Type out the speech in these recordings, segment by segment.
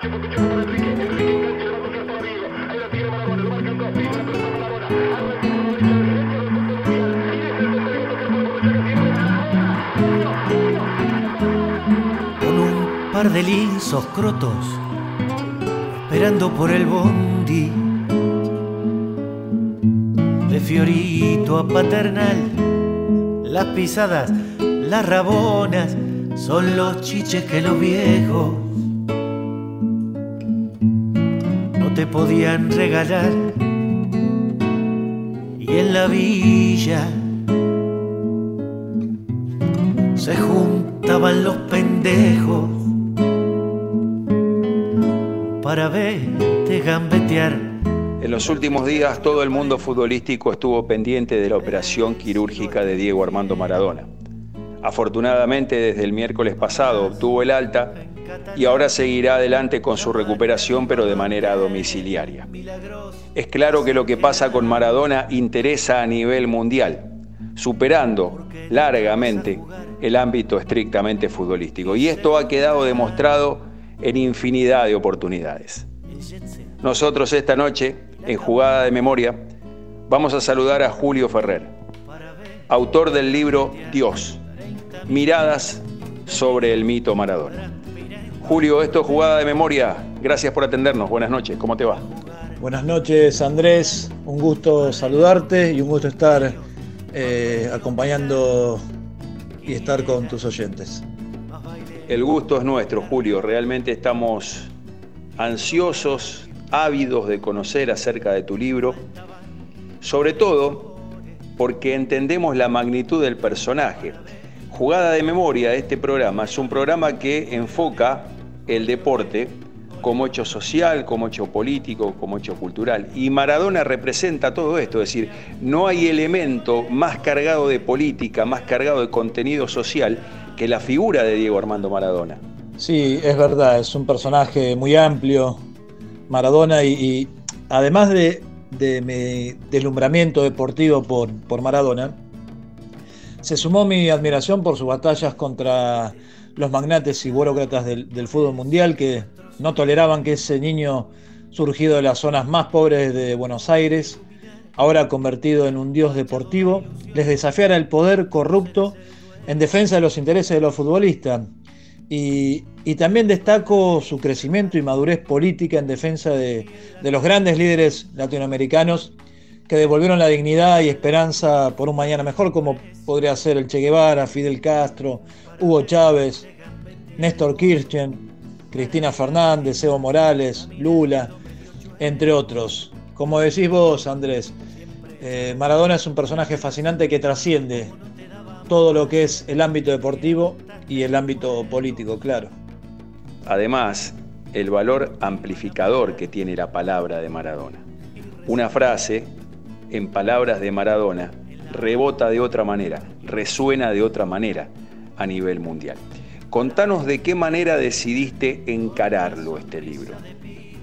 Con un par de lisos crotos, esperando por el bondi. De Fiorito a Paternal, las pisadas, las rabonas, son los chiches que los viejos podían regalar. Y en la villa se juntaban los pendejos para verte gambetear. En los últimos días todo el mundo futbolístico estuvo pendiente de la operación quirúrgica de Diego Armando Maradona. Afortunadamente desde el miércoles pasado obtuvo el alta y ahora seguirá adelante con su recuperación pero de manera domiciliaria. Es claro que lo que pasa con Maradona interesa a nivel mundial, superando largamente el ámbito estrictamente futbolístico. Y esto ha quedado demostrado en infinidad de oportunidades. Nosotros esta noche, en Jugada de Memoria, vamos a saludar a Julio Ferrer, autor del libro Dios, miradas sobre el mito Maradona. Julio, esto es Jugada de Memoria. Gracias por atendernos. Buenas noches. ¿Cómo te va? Buenas noches, Andrés. Un gusto saludarte y un gusto estar eh, acompañando y estar con tus oyentes. El gusto es nuestro, Julio. Realmente estamos ansiosos, ávidos de conocer acerca de tu libro, sobre todo porque entendemos la magnitud del personaje. Jugada de Memoria, este programa, es un programa que enfoca el deporte como hecho social, como hecho político, como hecho cultural. Y Maradona representa todo esto, es decir, no hay elemento más cargado de política, más cargado de contenido social que la figura de Diego Armando Maradona. Sí, es verdad, es un personaje muy amplio, Maradona, y, además de, mi deslumbramiento deportivo por, por Maradona, se sumó mi admiración por sus batallas contra los magnates y burócratas del, fútbol mundial que no toleraban que ese niño surgido de las zonas más pobres de Buenos Aires, ahora convertido en un dios deportivo, les desafiara el poder corrupto en defensa de los intereses de los futbolistas. Y, también destaco su crecimiento y madurez política en defensa de, de los grandes líderes latinoamericanos que devolvieron la dignidad y esperanza por un mañana mejor, como podría ser el Che Guevara, Fidel Castro, Hugo Chávez, Néstor Kirchner, Cristina Fernández, Evo Morales, Lula, entre otros. Como decís vos, Andrés, eh, Maradona es un personaje fascinante que trasciende todo lo que es el ámbito deportivo y el ámbito político, claro. Además, el valor amplificador que tiene la palabra de Maradona. Una frase, en palabras de Maradona, rebota de otra manera, resuena de otra manera a nivel mundial. Contanos de qué manera decidiste encararlo este libro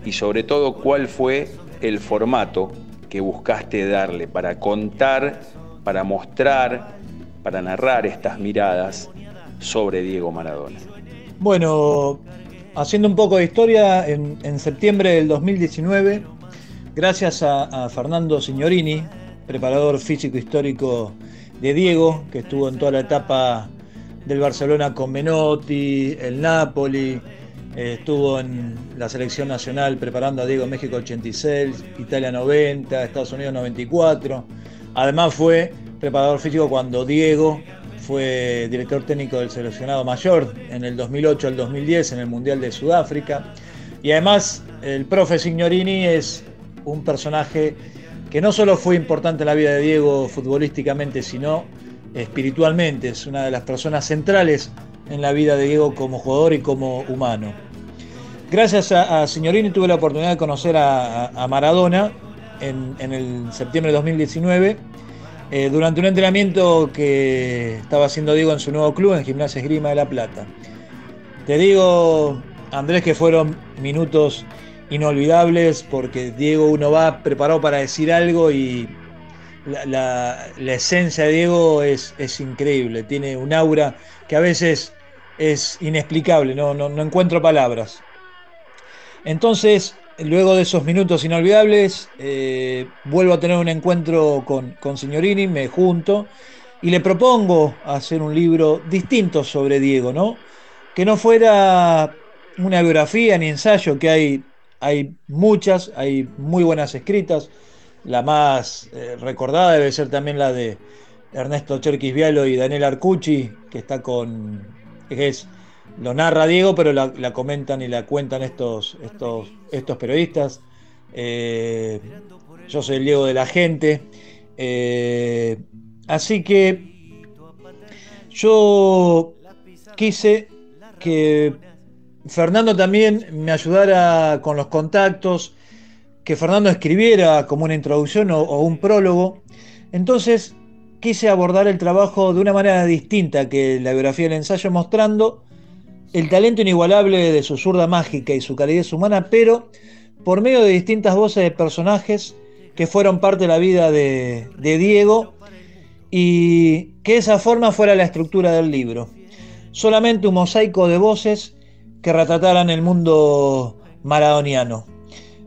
y sobre todo cuál fue el formato que buscaste darle para contar, para mostrar, para narrar estas miradas sobre Diego Maradona. Bueno, haciendo un poco de historia, en, septiembre del 2019, gracias a Fernando Signorini, preparador físico histórico de Diego, que estuvo en toda la etapa del Barcelona con Menotti, el Napoli, eh, estuvo en la selección nacional preparando a Diego México 86, Italia 90, Estados Unidos 94. Además fue preparador físico cuando Diego fue director técnico del seleccionado mayor en el 2008 al 2010 en el Mundial de Sudáfrica. Y además el profe Signorini es un personaje que no solo fue importante en la vida de Diego futbolísticamente, sino espiritualmente, es una de las personas centrales en la vida de Diego como jugador y como humano. Gracias a, Signorini tuve la oportunidad de conocer a, Maradona en, el septiembre de 2019 eh, durante un entrenamiento que estaba haciendo Diego en su nuevo club, en Gimnasia Esgrima de La Plata. Te digo, Andrés, que fueron minutos inolvidables porque Diego uno va preparado para decir algo y la, esencia de Diego es, es, increíble, tiene un aura que a veces es inexplicable, no, no, encuentro palabras. Entonces, luego de esos minutos inolvidables, eh, vuelvo a tener un encuentro con, con Signorini, me junto y le propongo hacer un libro distinto sobre Diego, ¿no? Que no fuera una biografía ni ensayo, que hay, hay muchas, hay muy buenas escritas. La más eh, recordada debe ser también la de Ernesto Cherquis Vialo y Daniel Arcucci, que está con. es lo narra Diego, pero la, comentan y la cuentan estos, estos, estos periodistas. Eh, yo soy el Diego de la gente. Eh, así que yo quise que Fernando también me ayudara con los contactos, que Fernando escribiera como una introducción o, o un prólogo. Entonces quise abordar el trabajo de una manera distinta que la biografía del ensayo, mostrando el talento inigualable de su zurda mágica y su calidez humana, pero por medio de distintas voces de personajes que fueron parte de la vida de, Diego y que esa forma fuera la estructura del libro. Solamente un mosaico de voces que retrataran el mundo maradoniano.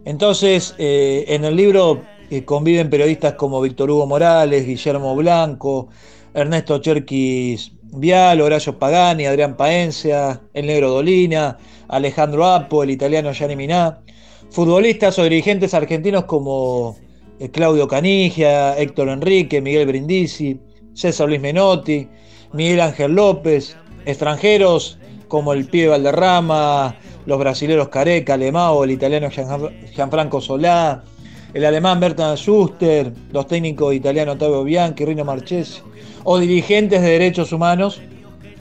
Entonces, eh, en el libro eh, conviven periodistas como Víctor Hugo Morales, Guillermo Blanco, Ernesto Cherquis Vial, Horacio Pagani, Adrián Paencia, el negro Dolina, Alejandro Apo, el italiano Gianni Miná, futbolistas o dirigentes argentinos como eh, Claudio Canigia, Héctor Enrique, Miguel Brindisi, César Luis Menotti, Miguel Ángel López, extranjeros como el pibe Valderrama, los brasileros Careca, Lemao, el italiano Gianfranco Solá, el alemán Bertrand Schuster, los técnicos italianos Ottavio Bianchi, Rino Marchesi, o dirigentes de derechos humanos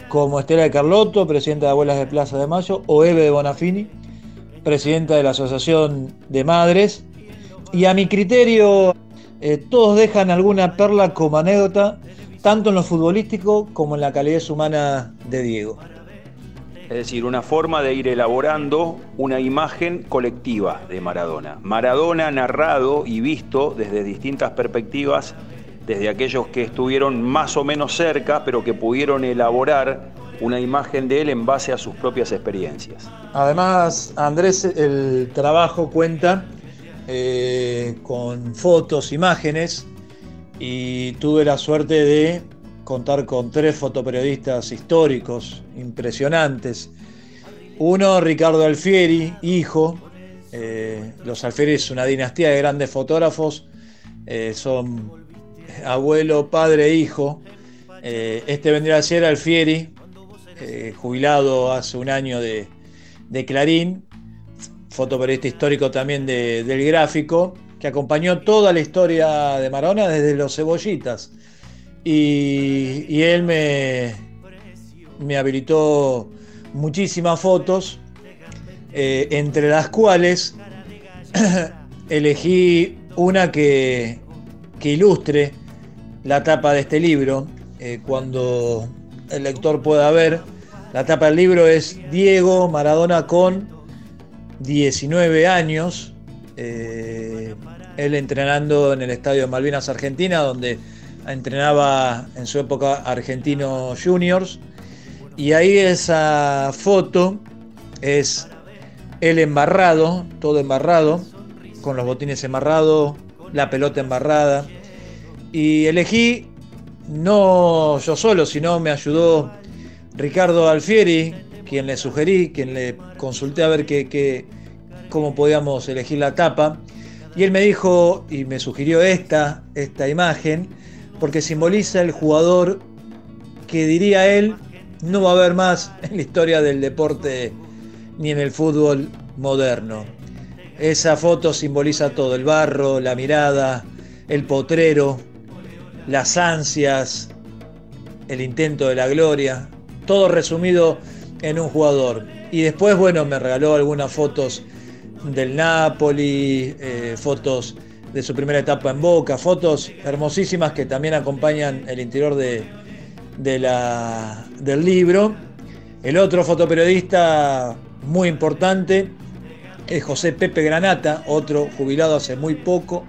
como Estela de Carlotto, presidenta de Abuelas de Plaza de Mayo, o Eve de Bonafini, presidenta de la Asociación de Madres. Y a mi criterio, eh, todos dejan alguna perla como anécdota, tanto en lo futbolístico como en la calidez humana de Diego. Es decir, una forma de ir elaborando una imagen colectiva de Maradona. Maradona narrado y visto desde distintas perspectivas desde aquellos que estuvieron más o menos cerca, pero que pudieron elaborar una imagen de él en base a sus propias experiencias. Además, Andrés, el trabajo cuenta eh, con fotos, imágenes, y tuve la suerte de contar con tres fotoperiodistas históricos impresionantes. Uno, Ricardo Alfieri, hijo. Eh, los Alfieri es una dinastía de grandes fotógrafos. Eh, son abuelo, padre, hijo. Eh, este vendría a ser Alfieri, jubilado hace un año de, Clarín, fotoperiodista histórico también del gráfico, que acompañó toda la historia de Marona desde los cebollitas. Y, él me, me habilitó muchísimas fotos, eh, entre las cuales elegí una que, que ilustre la tapa de este libro, eh, cuando el lector pueda ver. La tapa del libro es Diego Maradona con 19 años, eh, él entrenando en el Estadio de Malvinas Argentina, donde entrenaba en su época Argentinos Juniors. Y ahí esa foto es él embarrado, todo embarrado, con los botines embarrados, la pelota embarrada, y elegí, no yo solo, sino me ayudó Ricardo Alfieri, quien le sugerí, quien le consulté a ver qué, cómo podíamos elegir la tapa. Y él me dijo y me sugirió esta, esta imagen, porque simboliza el jugador que diría él no va a haber más en la historia del deporte ni en el fútbol moderno. Esa foto simboliza todo, el barro, la mirada, el potrero, las ansias, el intento de la gloria, todo resumido en un jugador. Y después, bueno, me regaló algunas fotos del Napoli, eh, fotos de su primera etapa en Boca, fotos hermosísimas que también acompañan el interior de, la, del libro. El otro fotoperiodista muy importante es José Pepe Granata, otro jubilado hace muy poco,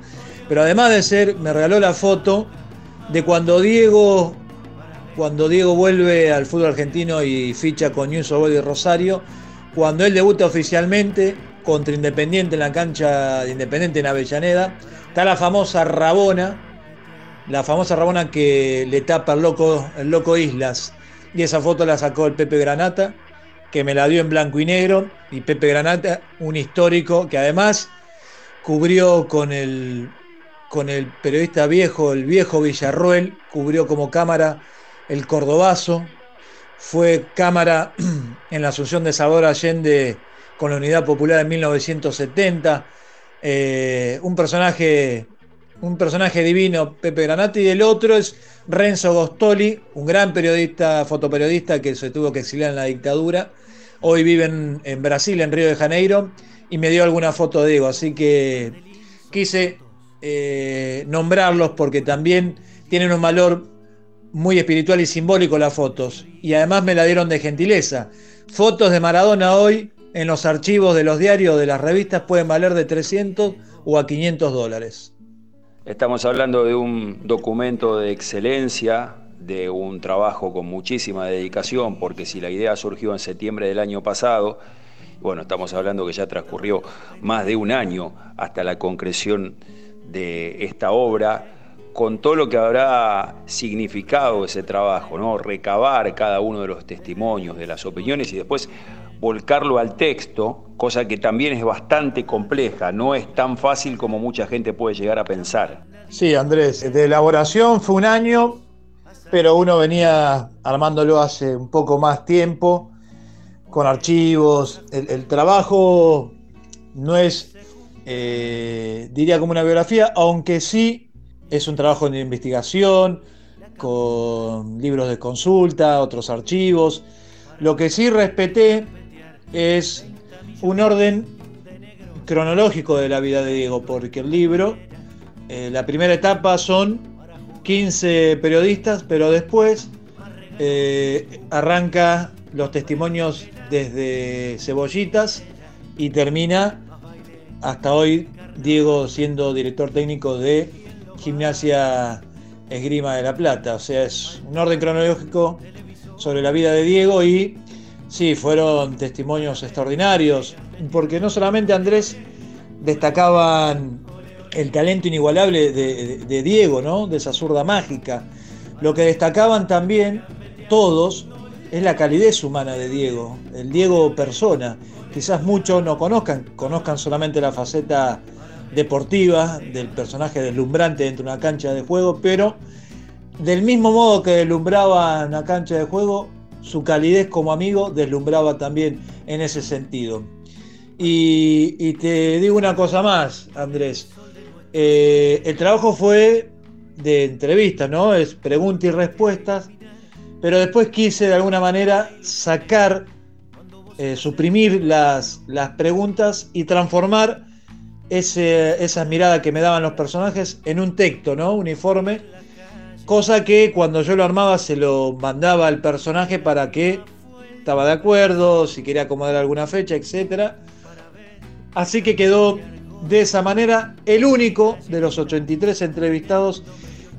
pero además de ser, me regaló la foto de cuando Diego, cuando Diego vuelve al fútbol argentino y ficha con News Old de Rosario, cuando él debuta oficialmente contra Independiente en la cancha de Independiente en Avellaneda. Está la famosa Rabona, la famosa Rabona que le tapa el loco, loco Islas. Y esa foto la sacó el Pepe Granata, que me la dio en blanco y negro. Y Pepe Granata, un histórico que además cubrió con el, con el periodista viejo, el viejo Villarruel, cubrió como cámara el Cordobazo, fue cámara en la Asunción de Salvador Allende con la Unidad Popular en 1970. Eh, un personaje un personaje divino, Pepe Granati, y el otro es Renzo Gostoli, un gran periodista, fotoperiodista que se tuvo que exiliar en la dictadura. Hoy vive en, Brasil, en Río de Janeiro, y me dio alguna foto de Diego, así que quise eh, nombrarlos porque también tienen un valor muy espiritual y simbólico las fotos. Y además me la dieron de gentileza. Fotos de Maradona hoy en los archivos de los diarios de las revistas pueden valer de 300 o a 500 dólares. Estamos hablando de un documento de excelencia, de un trabajo con muchísima dedicación, porque si la idea surgió en septiembre del año pasado, bueno, estamos hablando que ya transcurrió más de un año hasta la concreción de esta obra, con todo lo que habrá significado ese trabajo, ¿no? Recabar cada uno de los testimonios, de las opiniones y después volcarlo al texto, cosa que también es bastante compleja, no es tan fácil como mucha gente puede llegar a pensar. Sí, Andrés, de elaboración fue un año, pero uno venía armándolo hace un poco más tiempo, con archivos, el, trabajo no es, eh, diría como una biografía, aunque sí es un trabajo de investigación, con libros de consulta, otros archivos. Lo que sí respeté es un orden cronológico de la vida de Diego, porque el libro, eh, la primera etapa son 15 periodistas, pero después eh, arranca los testimonios desde Cebollitas y termina hasta hoy Diego siendo director técnico de Gimnasia Esgrima de la Plata. O sea, es un orden cronológico sobre la vida de Diego y sí, fueron testimonios extraordinarios, porque no solamente Andrés destacaban el talento inigualable de, Diego, ¿no? De esa zurda mágica. Lo que destacaban también todos es la calidez humana de Diego, el Diego persona. Quizás muchos no conozcan, conozcan solamente la faceta deportiva del personaje deslumbrante dentro de una cancha de juego, pero del mismo modo que deslumbraba en la cancha de juego, su calidez como amigo deslumbraba también en ese sentido. Y, te digo una cosa más, Andrés. Eh, el trabajo fue de entrevista, ¿no? Es preguntas y respuestas, pero después quise de alguna manera sacar, eh, suprimir las, las preguntas y transformar ese, esa mirada que me daban los personajes en un texto, ¿no? Uniforme. Cosa que cuando yo lo armaba se lo mandaba al personaje para que estaba de acuerdo, si quería acomodar alguna fecha, etc. Así que quedó de esa manera el único de los 83 entrevistados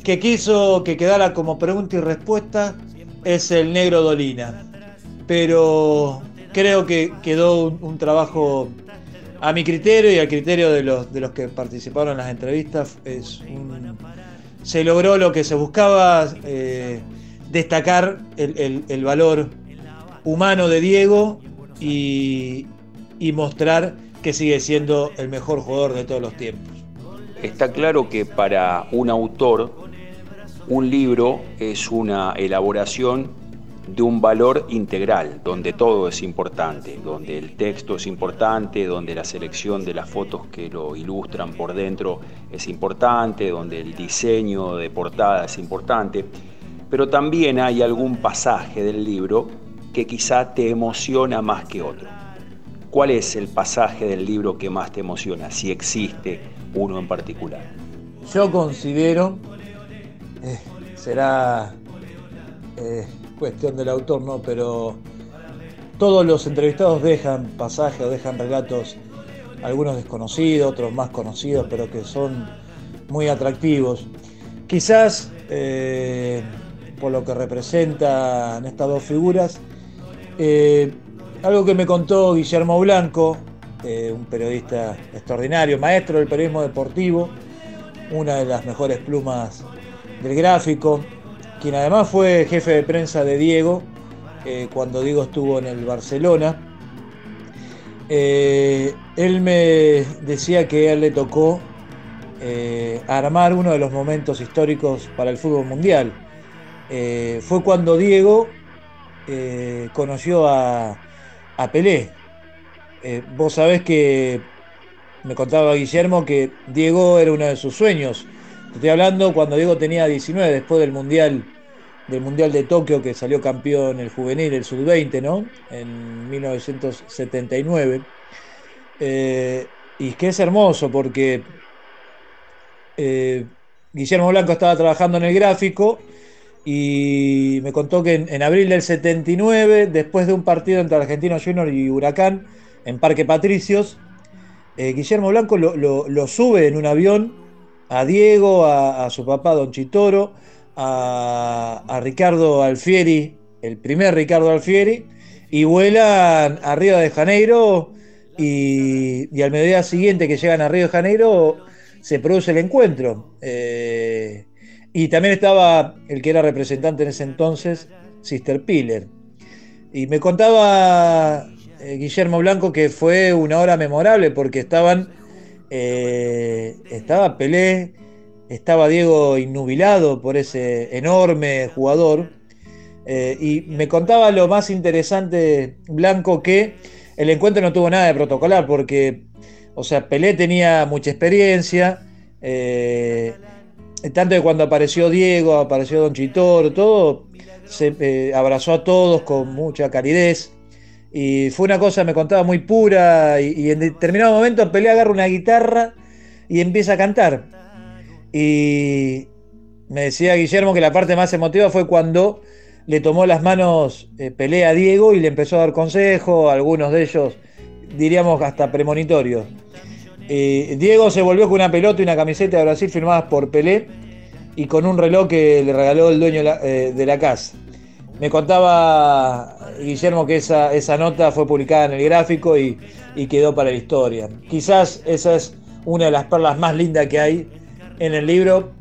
que quiso que quedara como pregunta y respuesta es el negro Dolina. Pero creo que quedó un trabajo a mi criterio y al criterio de los, de los que participaron en las entrevistas, es se logró lo que se buscaba, eh, destacar el, valor humano de Diego y, y mostrar que sigue siendo el mejor jugador de todos los tiempos. Está claro que para un autor un libro es una elaboración de un valor integral, donde todo es importante, donde el texto es importante, donde la selección de las fotos que lo ilustran por dentro es importante, donde el diseño de portada es importante, pero también hay algún pasaje del libro que quizá te emociona más que otro. ¿Cuál es el pasaje del libro que más te emociona, si existe uno en particular? Yo considero, eh, será eh, cuestión del autor, ¿no? Pero todos los entrevistados dejan pasajes o dejan relatos, algunos desconocidos, otros más conocidos, pero que son muy atractivos. Quizás eh, por lo que representan estas dos figuras, eh, algo que me contó Guillermo Blanco, eh, un periodista extraordinario, maestro del periodismo deportivo, una de las mejores plumas del gráfico, quien además fue jefe de prensa de Diego eh, cuando Diego estuvo en el Barcelona. Eh, él me decía que a él le tocó armar uno de los momentos históricos para el fútbol mundial. fue cuando Diego conoció a, a Pelé, eh, vos sabés que me contaba Guillermo que Diego era uno de sus sueños. Estoy hablando cuando Diego tenía 19, después del Mundial, del mundial de Tokio, que salió campeón el juvenil, el sub-20, ¿no? En 1979. Eh, y que es hermoso porque eh, Guillermo Blanco estaba trabajando en el gráfico y me contó que en, en, abril del 79, después de un partido entre Argentino Junior y Huracán, en Parque Patricios, eh, Guillermo Blanco lo, sube en un avión a Diego, a, su papá Don Chitoro, a, Ricardo Alfieri, el primer Ricardo Alfieri, y vuelan a Río de Janeiro y, al mediodía siguiente que llegan a Río de Janeiro se produce el encuentro. Eh, y también estaba el que era representante en ese entonces, Sister Piller. Y me contaba eh, Guillermo Blanco, que fue una hora memorable porque estaban, eh, estaba Pelé, estaba Diego innubilado por ese enorme jugador. Eh, y me contaba lo más interesante, Blanco, que el encuentro no tuvo nada de protocolar porque, o sea, Pelé tenía mucha experiencia. tanto que cuando apareció Diego, apareció Don Chitor, todo, se abrazó a todos con mucha calidez. Y fue una cosa, me contaba, muy pura. Y, en determinado momento Pelé agarra una guitarra y empieza a cantar. Y me decía Guillermo que la parte más emotiva fue cuando le tomó las manos eh, Pelé a Diego y le empezó a dar consejos, algunos de ellos diríamos hasta premonitorios. Eh, Diego se volvió con una pelota y una camiseta de Brasil firmadas por Pelé y con un reloj que le regaló el dueño de la eh, casa. Me contaba Guillermo que esa, esa nota fue publicada en el gráfico y, quedó para la historia. Quizás esa es una de las perlas más lindas que hay en el libro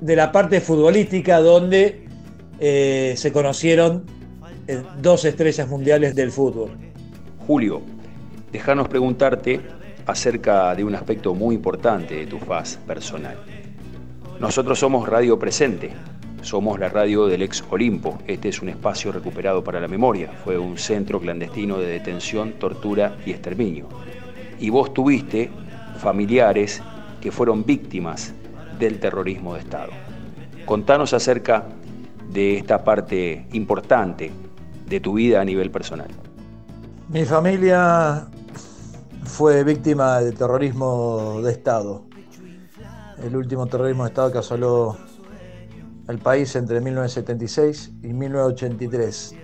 de la parte futbolística donde eh, se conocieron eh, dos estrellas mundiales del fútbol. Julio, déjanos preguntarte acerca de un aspecto muy importante de tu faz personal. Nosotros somos Radio Presente, somos la radio del ex Olimpo. Este es un espacio recuperado para la memoria. Fue un centro clandestino de detención, tortura y exterminio. Y vos tuviste familiares que fueron víctimas del terrorismo de Estado. Contanos acerca de esta parte importante de tu vida a nivel personal. Mi familia fue víctima de terrorismo de Estado. El último terrorismo de Estado que asoló el país entre 1976 y 1983.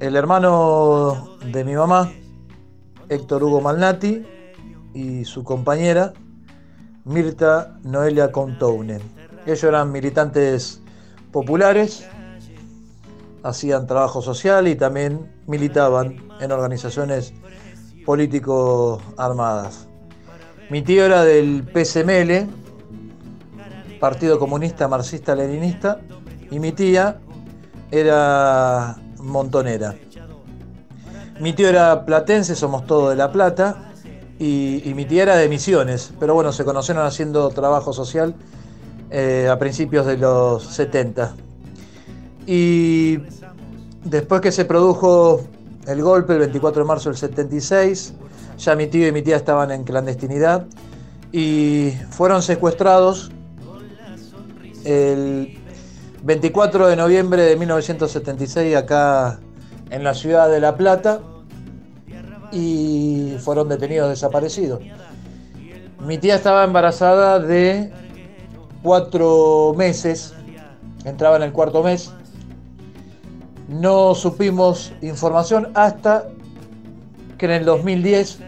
El hermano de mi mamá, Héctor Hugo Malnati, y su compañera, Mirta Noelia Contoune. Ellos eran militantes populares, hacían trabajo social y también militaban en organizaciones político armadas. Mi tío era del PSML, Partido Comunista Marxista Leninista, y mi tía era montonera. Mi tío era platense, somos todos de La Plata, y, mi tía era de Misiones, pero bueno, se conocieron haciendo trabajo social eh, a principios de los 70. Y después que se produjo el golpe el 24 de marzo del 76, ya mi tío y mi tía estaban en clandestinidad y fueron secuestrados el 24 de noviembre de 1976 acá en la ciudad de La Plata y fueron detenidos desaparecidos. Mi tía estaba embarazada de cuatro meses, entraba en el cuarto mes. No supimos información hasta que en el 2010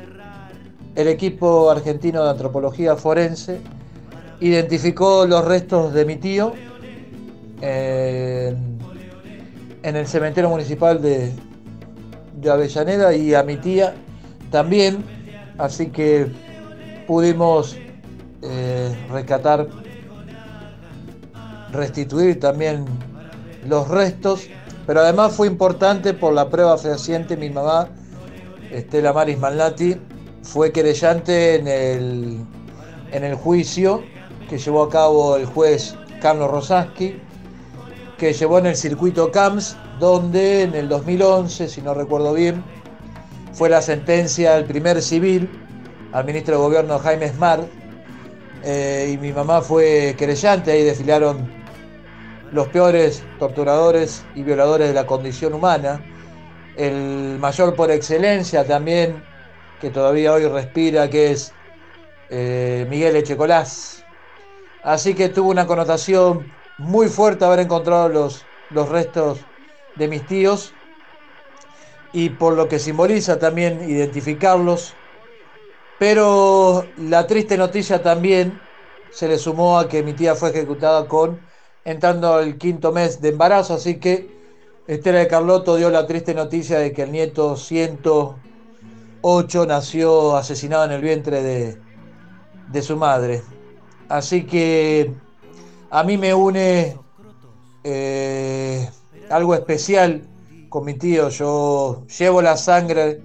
el equipo argentino de antropología forense identificó los restos de mi tío en, el cementerio municipal de, Avellaneda y a mi tía también. Así que pudimos eh, rescatar, restituir también los restos, pero además fue importante por la prueba fehaciente, mi mamá, Estela Maris Malnati, fue querellante en el, en el juicio que llevó a cabo el juez Carlos Rosaski, que llevó en el circuito CAMS, donde en el 2011, si no recuerdo bien, fue la sentencia al primer civil, al ministro de Gobierno Jaime Smart, eh, y mi mamá fue querellante, ahí desfilaron los peores torturadores y violadores de la condición humana, el mayor por excelencia también, que todavía hoy respira, que es eh, Miguel Echecolás. Así que tuvo una connotación muy fuerte haber encontrado los, los restos de mis tíos. Y por lo que simboliza también identificarlos. Pero la triste noticia también se le sumó a que mi tía fue ejecutada con entrando al quinto mes de embarazo, así que Estela de Carlotto dio la triste noticia de que el nieto 108 nació asesinado en el vientre de, de su madre. Así que a mí me une eh, algo especial con mi tío. Yo llevo la sangre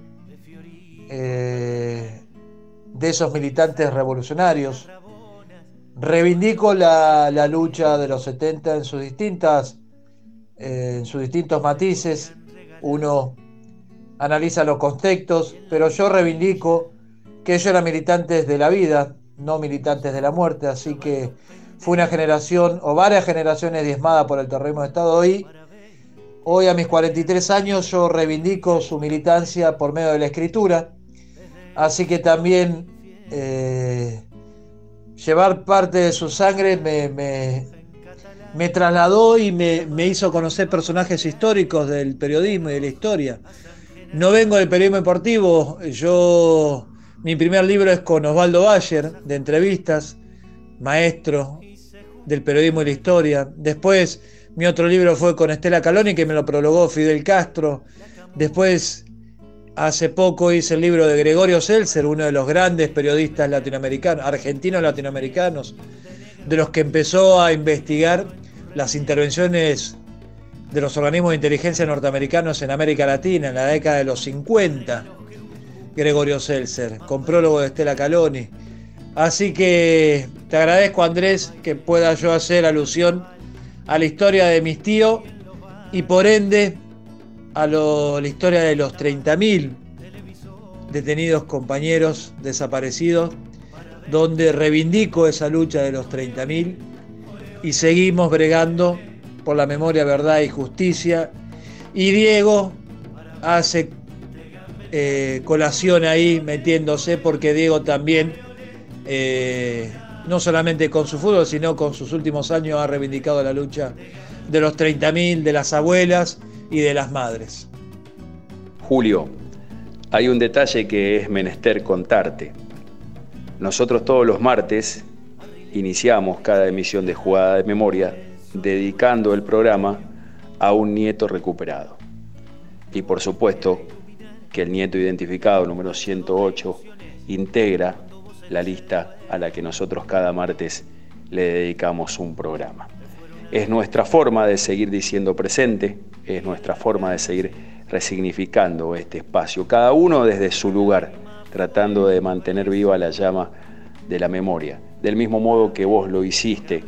eh, de esos militantes revolucionarios. Reivindico la, lucha de los 70 en sus distintas eh, en sus distintos matices. Uno analiza los contextos, pero yo reivindico que ellos eran militantes de la vida, no militantes de la muerte, así que fue una generación o varias generaciones diezmadas por el terrorismo de Estado. Hoy, hoy a mis 43 años yo reivindico su militancia por medio de la escritura Así que también eh, llevar parte de su sangre me, trasladó y me, hizo conocer personajes históricos del periodismo y de la historia. No vengo del periodismo deportivo, yo mi primer libro es con Osvaldo Bayer, de entrevistas, maestro del periodismo y la historia. Después mi otro libro fue con Estela Caloni, que me lo prologó Fidel Castro. Después Hace poco hice el libro de Gregorio Seltzer, uno de los grandes periodistas latinoamericanos, argentinos latinoamericanos, de los que empezó a investigar las intervenciones de los organismos de inteligencia norteamericanos en América Latina en la década de los 50. Gregorio Seltzer, con prólogo de Estela Caloni. Así que te agradezco Andrés que pueda yo hacer alusión a la historia de mis tíos y por ende a la historia de los 30.000 detenidos compañeros desaparecidos, donde reivindico esa lucha de los 30.000 y seguimos bregando por la memoria, verdad y justicia. Y Diego hace eh, colación ahí metiéndose porque Diego también, eh, no solamente con su fútbol, sino con sus últimos años ha reivindicado la lucha de los 30.000, de las abuelas y de las madres. Julio, hay un detalle que es menester contarte. Nosotros todos los martes iniciamos cada emisión de Jugada de Memoria dedicando el programa a un nieto recuperado. Y por supuesto que el nieto identificado número 108 integra la lista a la que nosotros cada martes le dedicamos un programa. Es nuestra forma de seguir diciendo presente, es nuestra forma de seguir resignificando este espacio, cada uno desde su lugar, tratando de mantener viva la llama de la memoria, del mismo modo que vos lo hiciste,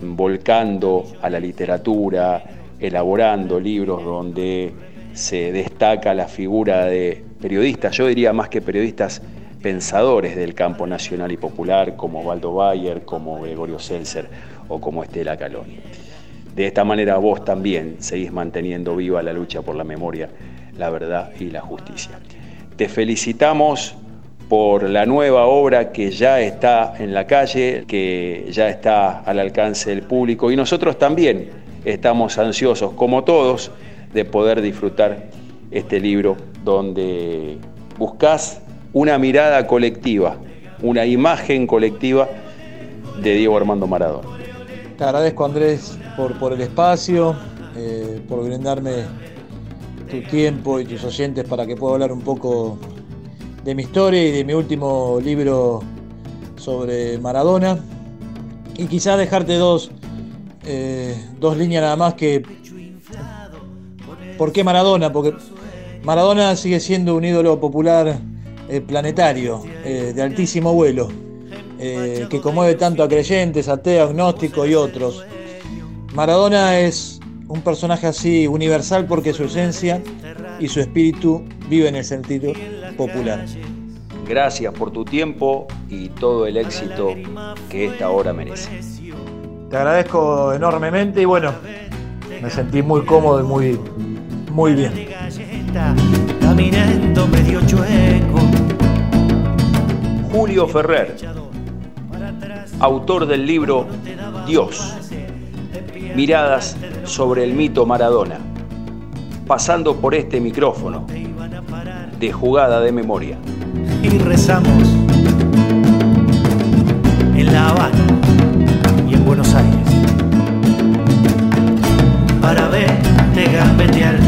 volcando a la literatura, elaborando libros donde se destaca la figura de periodistas, yo diría más que periodistas pensadores del campo nacional y popular, como Waldo Bayer, como Gregorio Seltzer o como Estela Caloni. De esta manera vos también seguís manteniendo viva la lucha por la memoria, la verdad y la justicia. Te felicitamos por la nueva obra que ya está en la calle, que ya está al alcance del público y nosotros también estamos ansiosos, como todos, de poder disfrutar este libro donde buscas una mirada colectiva, una imagen colectiva de Diego Armando Maradona. Te agradezco Andrés por, el espacio, eh, por brindarme tu tiempo y tus oyentes para que pueda hablar un poco de mi historia y de mi último libro sobre Maradona. Y quizás dejarte dos, eh, dos líneas nada más que... ¿Por qué Maradona? Porque Maradona sigue siendo un ídolo popular eh, planetario, eh, de altísimo vuelo, que conmueve tanto a creyentes, ateos, agnósticos y otros. Maradona es un personaje así universal porque su esencia y su espíritu vive en el sentido popular. Gracias por tu tiempo y todo el éxito que esta hora merece. Te agradezco enormemente y bueno, me sentí muy cómodo y muy, muy bien. Julio Ferrer, autor del libro Dios, miradas sobre el mito Maradona, pasando por este micrófono de jugada de memoria. Y rezamos en La Habana y en Buenos Aires. Para verte gambetear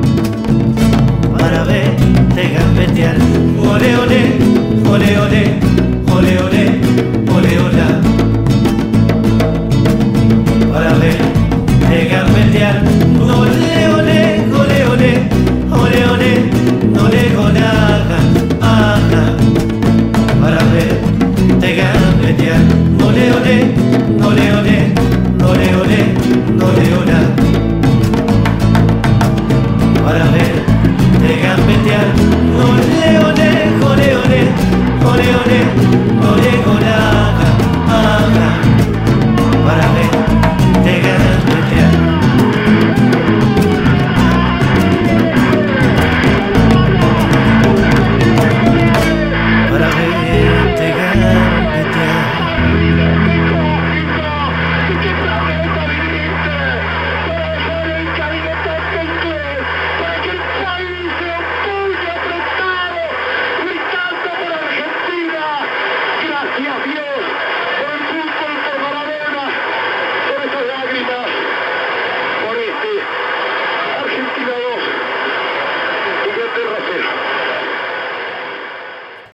para verte gambetear. Ole, ole, ole, ole, ole, ole, ole, ole. Para verte gambetear. Ole, ole.